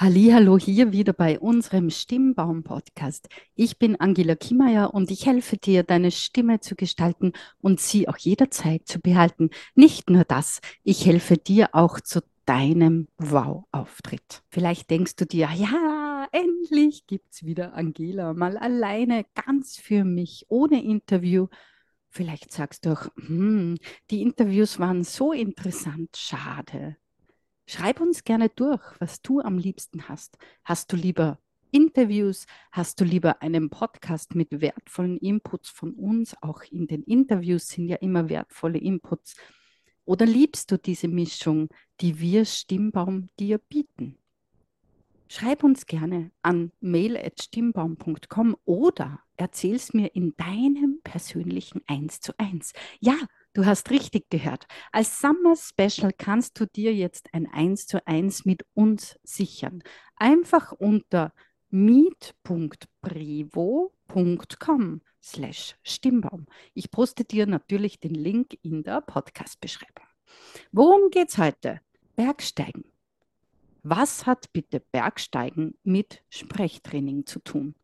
Hallo hier wieder bei unserem Stimmbaum-Podcast. Ich bin Angela Kiemeier und ich helfe dir, deine Stimme zu gestalten und sie auch jederzeit zu behalten. Nicht nur das, ich helfe dir auch zu deinem Wow-Auftritt. Vielleicht denkst du dir, ja, endlich gibt's wieder Angela mal alleine, ganz für mich, ohne Interview. Vielleicht sagst du auch, hm, die Interviews waren so interessant, schade. Schreib uns gerne durch, was du am liebsten hast. Hast du lieber Interviews? Hast du lieber einen Podcast mit wertvollen Inputs von uns? Auch in den Interviews sind ja immer wertvolle Inputs. Oder liebst du diese Mischung, die wir Stimmbaum dir bieten? Schreib uns gerne an mail.stimmbaum.com oder erzähl's mir in deinem persönlichen 1 zu 1. Ja, Du hast richtig gehört. Als Summer Special kannst du dir jetzt ein 1 zu 1 mit uns sichern. Einfach unter meet.brevo.com slash Stimmbaum. Ich poste dir natürlich den Link in der Podcast-Beschreibung. Worum geht's heute? Bergsteigen. Was hat bitte Bergsteigen mit Sprechtraining zu tun?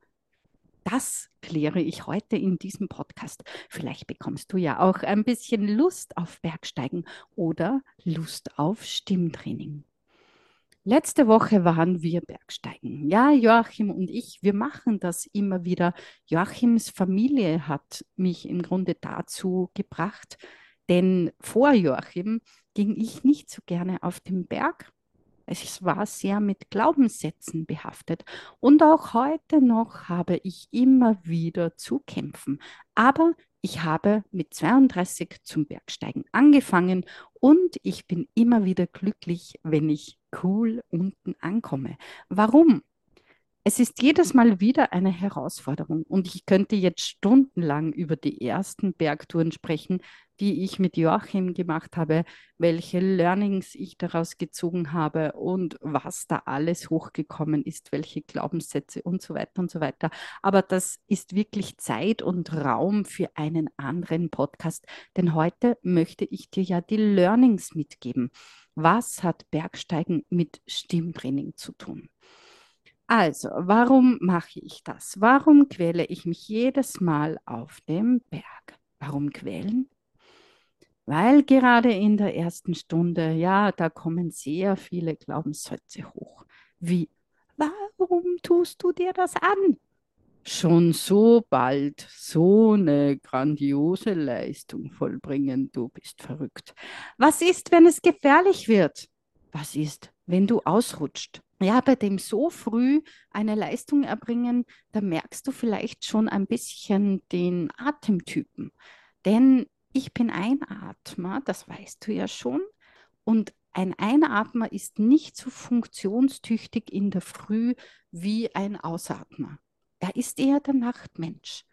Das kläre ich heute in diesem Podcast. Vielleicht bekommst du ja auch ein bisschen Lust auf Bergsteigen oder Lust auf Stimmtraining. Letzte Woche waren wir Bergsteigen. Ja, Joachim und ich, wir machen das immer wieder. Joachims Familie hat mich im Grunde dazu gebracht, denn vor Joachim ging ich nicht so gerne auf den Berg es war sehr mit Glaubenssätzen behaftet. Und auch heute noch habe ich immer wieder zu kämpfen. Aber ich habe mit 32 zum Bergsteigen angefangen und ich bin immer wieder glücklich, wenn ich cool unten ankomme. Warum? Es ist jedes Mal wieder eine Herausforderung und ich könnte jetzt stundenlang über die ersten Bergtouren sprechen, die ich mit Joachim gemacht habe, welche Learnings ich daraus gezogen habe und was da alles hochgekommen ist, welche Glaubenssätze und so weiter und so weiter. Aber das ist wirklich Zeit und Raum für einen anderen Podcast, denn heute möchte ich dir ja die Learnings mitgeben. Was hat Bergsteigen mit Stimmtraining zu tun? Also, warum mache ich das? Warum quäle ich mich jedes Mal auf dem Berg? Warum quälen? Weil gerade in der ersten Stunde, ja, da kommen sehr viele Glaubenssätze hoch. Wie, warum tust du dir das an? Schon so bald so eine grandiose Leistung vollbringen, du bist verrückt. Was ist, wenn es gefährlich wird? Was ist, wenn du ausrutscht? ja, bei dem so früh eine Leistung erbringen, da merkst du vielleicht schon ein bisschen den Atemtypen. Denn ich bin Einatmer, das weißt du ja schon. Und ein Einatmer ist nicht so funktionstüchtig in der Früh wie ein Ausatmer. Er ist eher der Nachtmensch.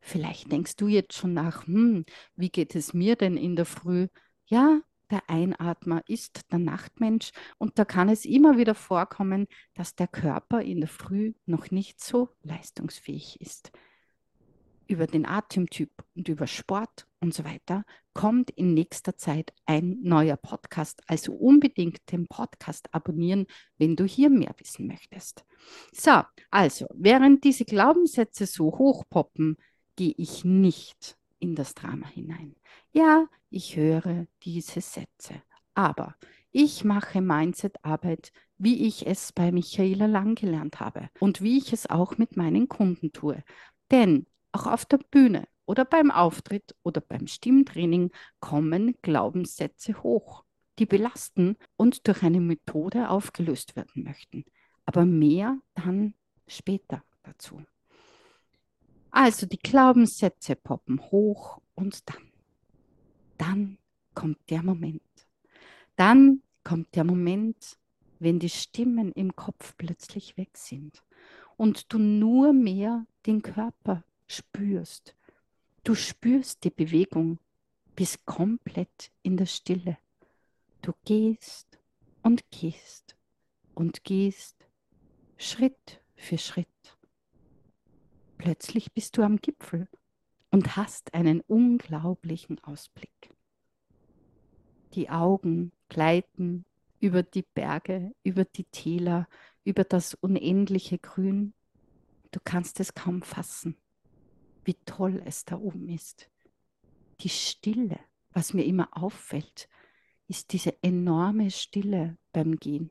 Vielleicht denkst du jetzt schon nach, hm, wie geht es mir denn in der Früh? Ja, der Einatmer ist der Nachtmensch und da kann es immer wieder vorkommen, dass der Körper in der Früh noch nicht so leistungsfähig ist. Über den Atemtyp und über Sport und so weiter kommt in nächster Zeit ein neuer Podcast. Also unbedingt den Podcast abonnieren, wenn du hier mehr wissen möchtest. So, also während diese Glaubenssätze so hochpoppen, gehe ich nicht in das Drama hinein. Ja, ich höre diese Sätze, aber ich mache Mindset-Arbeit, wie ich es bei Michaela Lang gelernt habe und wie ich es auch mit meinen Kunden tue. Denn auch auf der Bühne oder beim Auftritt oder beim Stimmtraining kommen Glaubenssätze hoch, die belasten und durch eine Methode aufgelöst werden möchten. Aber mehr dann später dazu. Also die Glaubenssätze poppen hoch und dann, dann kommt der Moment. Dann kommt der Moment, wenn die Stimmen im Kopf plötzlich weg sind und du nur mehr den Körper spürst. Du spürst die Bewegung bis komplett in der Stille. Du gehst und gehst und gehst Schritt für Schritt. Plötzlich bist du am Gipfel und hast einen unglaublichen Ausblick. Die Augen gleiten über die Berge, über die Täler, über das unendliche Grün. Du kannst es kaum fassen, wie toll es da oben ist. Die Stille, was mir immer auffällt, ist diese enorme Stille beim Gehen.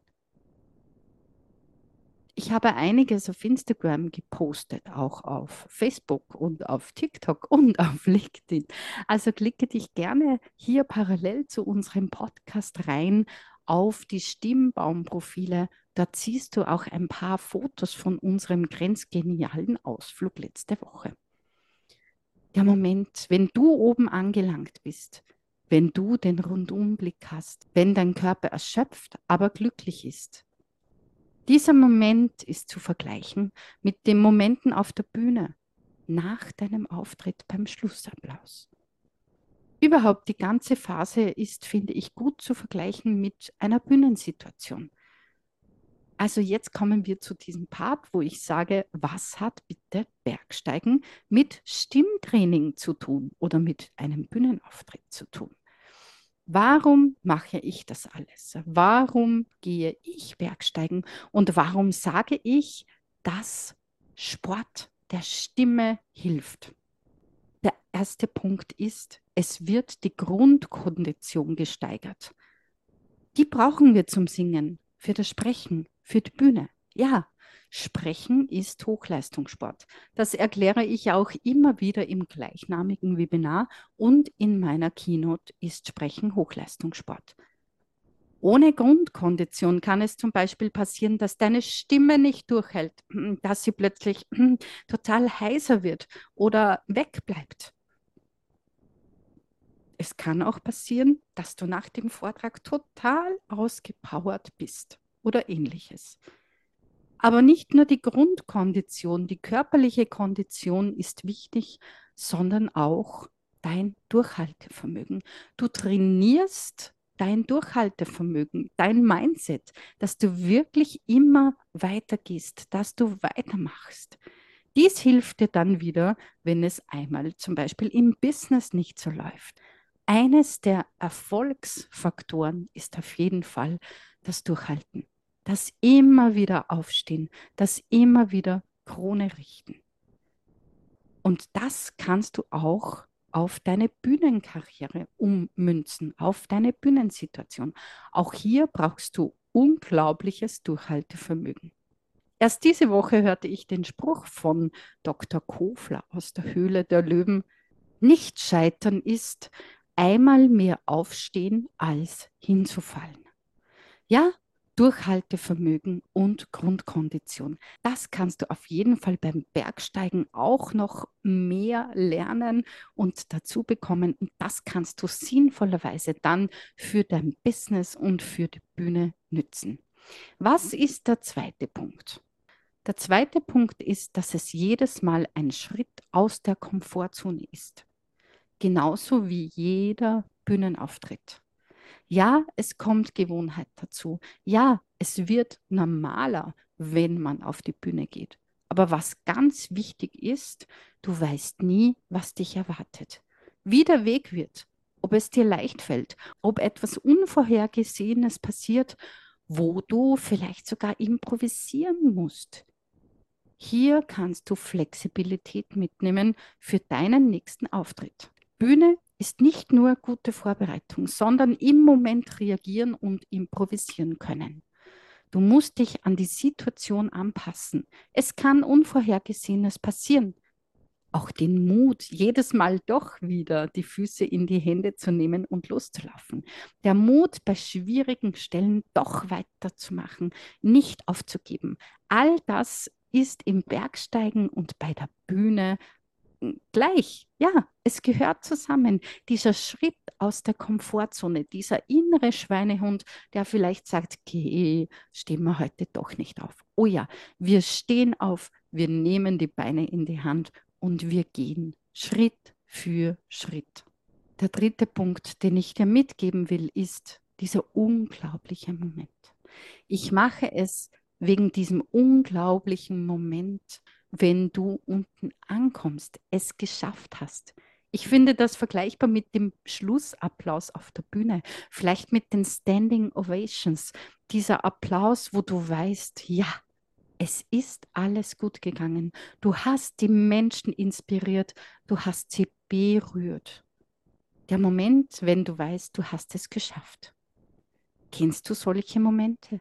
Ich habe einiges auf Instagram gepostet, auch auf Facebook und auf TikTok und auf LinkedIn. Also klicke dich gerne hier parallel zu unserem Podcast rein auf die Stimmbaumprofile. Da siehst du auch ein paar Fotos von unserem grenzgenialen Ausflug letzte Woche. Der Moment, wenn du oben angelangt bist, wenn du den Rundumblick hast, wenn dein Körper erschöpft, aber glücklich ist, dieser Moment ist zu vergleichen mit den Momenten auf der Bühne nach deinem Auftritt beim Schlussapplaus. Überhaupt die ganze Phase ist, finde ich, gut zu vergleichen mit einer Bühnensituation. Also jetzt kommen wir zu diesem Part, wo ich sage, was hat bitte Bergsteigen mit Stimmtraining zu tun oder mit einem Bühnenauftritt zu tun? Warum mache ich das alles? Warum gehe ich Bergsteigen? Und warum sage ich, dass Sport der Stimme hilft? Der erste Punkt ist, es wird die Grundkondition gesteigert. Die brauchen wir zum Singen, für das Sprechen, für die Bühne. Ja, Sprechen ist Hochleistungssport. Das erkläre ich auch immer wieder im gleichnamigen Webinar und in meiner Keynote ist Sprechen Hochleistungssport. Ohne Grundkondition kann es zum Beispiel passieren, dass deine Stimme nicht durchhält, dass sie plötzlich total heiser wird oder wegbleibt. Es kann auch passieren, dass du nach dem Vortrag total ausgepowert bist oder ähnliches. Aber nicht nur die Grundkondition, die körperliche Kondition ist wichtig, sondern auch dein Durchhaltevermögen. Du trainierst dein Durchhaltevermögen, dein Mindset, dass du wirklich immer weitergehst, dass du weitermachst. Dies hilft dir dann wieder, wenn es einmal zum Beispiel im Business nicht so läuft. Eines der Erfolgsfaktoren ist auf jeden Fall das Durchhalten das immer wieder aufstehen, das immer wieder Krone richten. Und das kannst du auch auf deine Bühnenkarriere ummünzen, auf deine Bühnensituation. Auch hier brauchst du unglaubliches Durchhaltevermögen. Erst diese Woche hörte ich den Spruch von Dr. Kofler aus der Höhle der Löwen. Nicht scheitern ist einmal mehr aufstehen als hinzufallen. Ja, Durchhaltevermögen und Grundkondition. Das kannst du auf jeden Fall beim Bergsteigen auch noch mehr lernen und dazu bekommen. Und das kannst du sinnvollerweise dann für dein Business und für die Bühne nützen. Was ist der zweite Punkt? Der zweite Punkt ist, dass es jedes Mal ein Schritt aus der Komfortzone ist. Genauso wie jeder Bühnenauftritt. Ja, es kommt Gewohnheit dazu. Ja, es wird normaler, wenn man auf die Bühne geht. Aber was ganz wichtig ist, du weißt nie, was dich erwartet. Wie der Weg wird, ob es dir leicht fällt, ob etwas Unvorhergesehenes passiert, wo du vielleicht sogar improvisieren musst. Hier kannst du Flexibilität mitnehmen für deinen nächsten Auftritt. Bühne ist nicht nur gute Vorbereitung, sondern im Moment reagieren und improvisieren können. Du musst dich an die Situation anpassen. Es kann Unvorhergesehenes passieren. Auch den Mut, jedes Mal doch wieder die Füße in die Hände zu nehmen und loszulaufen. Der Mut, bei schwierigen Stellen doch weiterzumachen, nicht aufzugeben. All das ist im Bergsteigen und bei der Bühne gleich. Ja, es gehört zusammen. Dieser Schritt aus der Komfortzone, dieser innere Schweinehund, der vielleicht sagt, geh, stehen wir heute doch nicht auf. Oh ja, wir stehen auf, wir nehmen die Beine in die Hand und wir gehen Schritt für Schritt. Der dritte Punkt, den ich dir mitgeben will, ist dieser unglaubliche Moment. Ich mache es wegen diesem unglaublichen Moment, wenn du unten ankommst, es geschafft hast. Ich finde das vergleichbar mit dem Schlussapplaus auf der Bühne, vielleicht mit den Standing Ovations. Dieser Applaus, wo du weißt, ja, Es ist alles gut gegangen. Du hast die Menschen inspiriert, du hast sie berührt. Der Moment, wenn du weißt, du hast es geschafft. Kennst du solche Momente?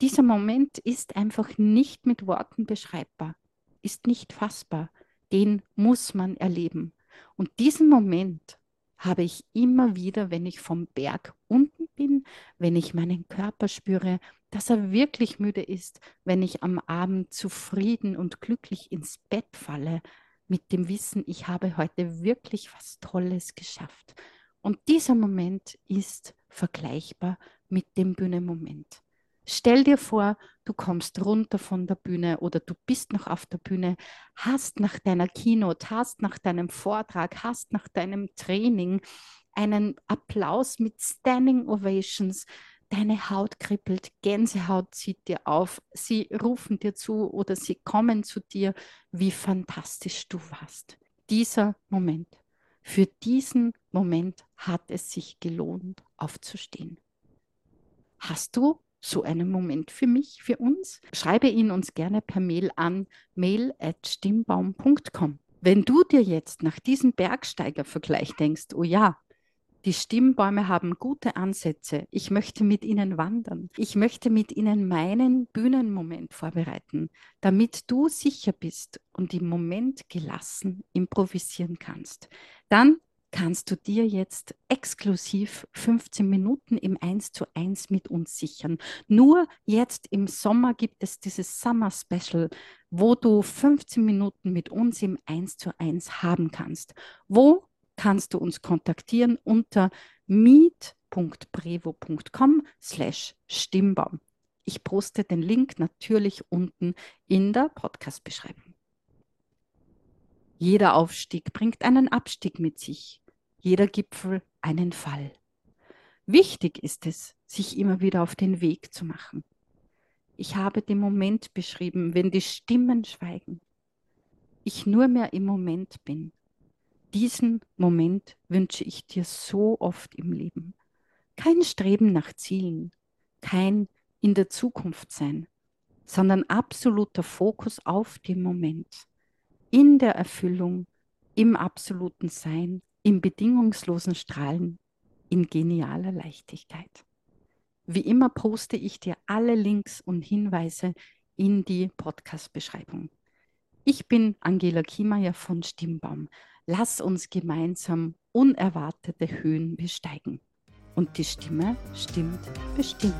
Dieser Moment ist einfach nicht mit Worten beschreibbar, ist nicht fassbar. Den muss man erleben. Und diesen Moment habe ich immer wieder, wenn ich vom Berg unten bin, wenn ich meinen Körper spüre, dass er wirklich müde ist, wenn ich am Abend zufrieden und glücklich ins Bett falle, mit dem Wissen, ich habe heute wirklich was Tolles geschafft. Und dieser Moment ist vergleichbar mit dem Bühnenmoment. Stell dir vor, du kommst runter von der Bühne oder du bist noch auf der Bühne, hast nach deiner Keynote, hast nach deinem Vortrag, hast nach deinem Training einen Applaus mit Standing Ovations. Deine Haut kribbelt, Gänsehaut zieht dir auf, sie rufen dir zu oder sie kommen zu dir, wie fantastisch du warst. Dieser Moment, für diesen Moment hat es sich gelohnt, aufzustehen. Hast du so einen Moment für mich, für uns? Schreibe ihn uns gerne per Mail an mail.stimmbaum.com. Wenn du dir jetzt nach diesem Bergsteigervergleich denkst, oh ja, die Stimmbäume haben gute Ansätze. Ich möchte mit ihnen wandern. Ich möchte mit ihnen meinen Bühnenmoment vorbereiten, damit du sicher bist und im Moment gelassen improvisieren kannst. Dann kannst du dir jetzt exklusiv 15 Minuten im 1 zu 1 mit uns sichern. Nur jetzt im Sommer gibt es dieses Summer Special, wo du 15 Minuten mit uns im 1 zu 1 haben kannst. Wo kannst du uns kontaktieren unter meet.brevo.com slash Stimmbaum. Ich poste den Link natürlich unten in der Podcast-Beschreibung. Jeder Aufstieg bringt einen Abstieg mit sich, jeder Gipfel einen Fall. Wichtig ist es, sich immer wieder auf den Weg zu machen. Ich habe den Moment beschrieben, wenn die Stimmen schweigen. Ich nur mehr im Moment bin. Diesen Moment wünsche ich dir so oft im Leben. Kein Streben nach Zielen, kein in der Zukunft sein, sondern absoluter Fokus auf den Moment in der Erfüllung, im absoluten Sein, im bedingungslosen Strahlen, in genialer Leichtigkeit. Wie immer poste ich dir alle Links und Hinweise in die Podcast-Beschreibung. Ich bin Angela Kiemeyer von Stimmbaum. Lass uns gemeinsam unerwartete Höhen besteigen. Und die Stimme stimmt bestimmt.